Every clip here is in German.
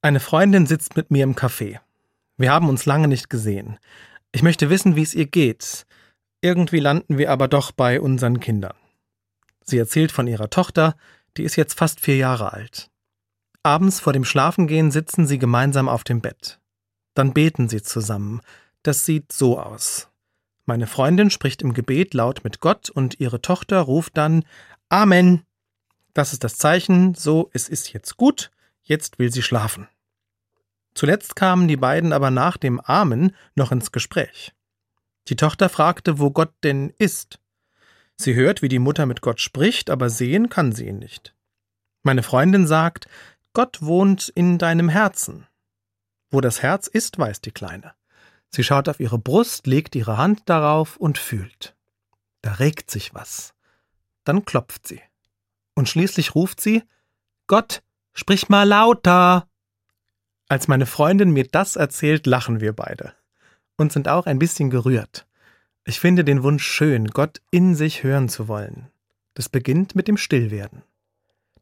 Eine Freundin sitzt mit mir im Café. Wir haben uns lange nicht gesehen. Ich möchte wissen, wie es ihr geht. Irgendwie landen wir aber doch bei unseren Kindern. Sie erzählt von ihrer Tochter, die ist jetzt fast vier Jahre alt. Abends vor dem Schlafengehen sitzen sie gemeinsam auf dem Bett. Dann beten sie zusammen. Das sieht so aus. Meine Freundin spricht im Gebet laut mit Gott und ihre Tochter ruft dann Amen. Das ist das Zeichen, so es ist jetzt gut, jetzt will sie schlafen. Zuletzt kamen die beiden aber nach dem Amen noch ins Gespräch. Die Tochter fragte, wo Gott denn ist. Sie hört, wie die Mutter mit Gott spricht, aber sehen kann sie ihn nicht. Meine Freundin sagt, Gott wohnt in deinem Herzen. Wo das Herz ist, weiß die Kleine. Sie schaut auf ihre Brust, legt ihre Hand darauf und fühlt. Da regt sich was. Dann klopft sie. Und schließlich ruft sie Gott, sprich mal lauter. Als meine Freundin mir das erzählt, lachen wir beide und sind auch ein bisschen gerührt. Ich finde den Wunsch schön, Gott in sich hören zu wollen. Das beginnt mit dem Stillwerden.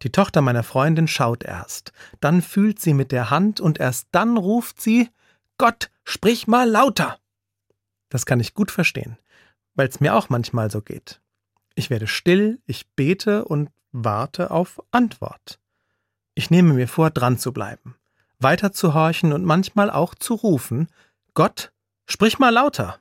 Die Tochter meiner Freundin schaut erst, dann fühlt sie mit der Hand und erst dann ruft sie Gott, sprich mal lauter. Das kann ich gut verstehen, weil es mir auch manchmal so geht. Ich werde still, ich bete und warte auf Antwort. Ich nehme mir vor, dran zu bleiben weiter zu horchen und manchmal auch zu rufen Gott, sprich mal lauter.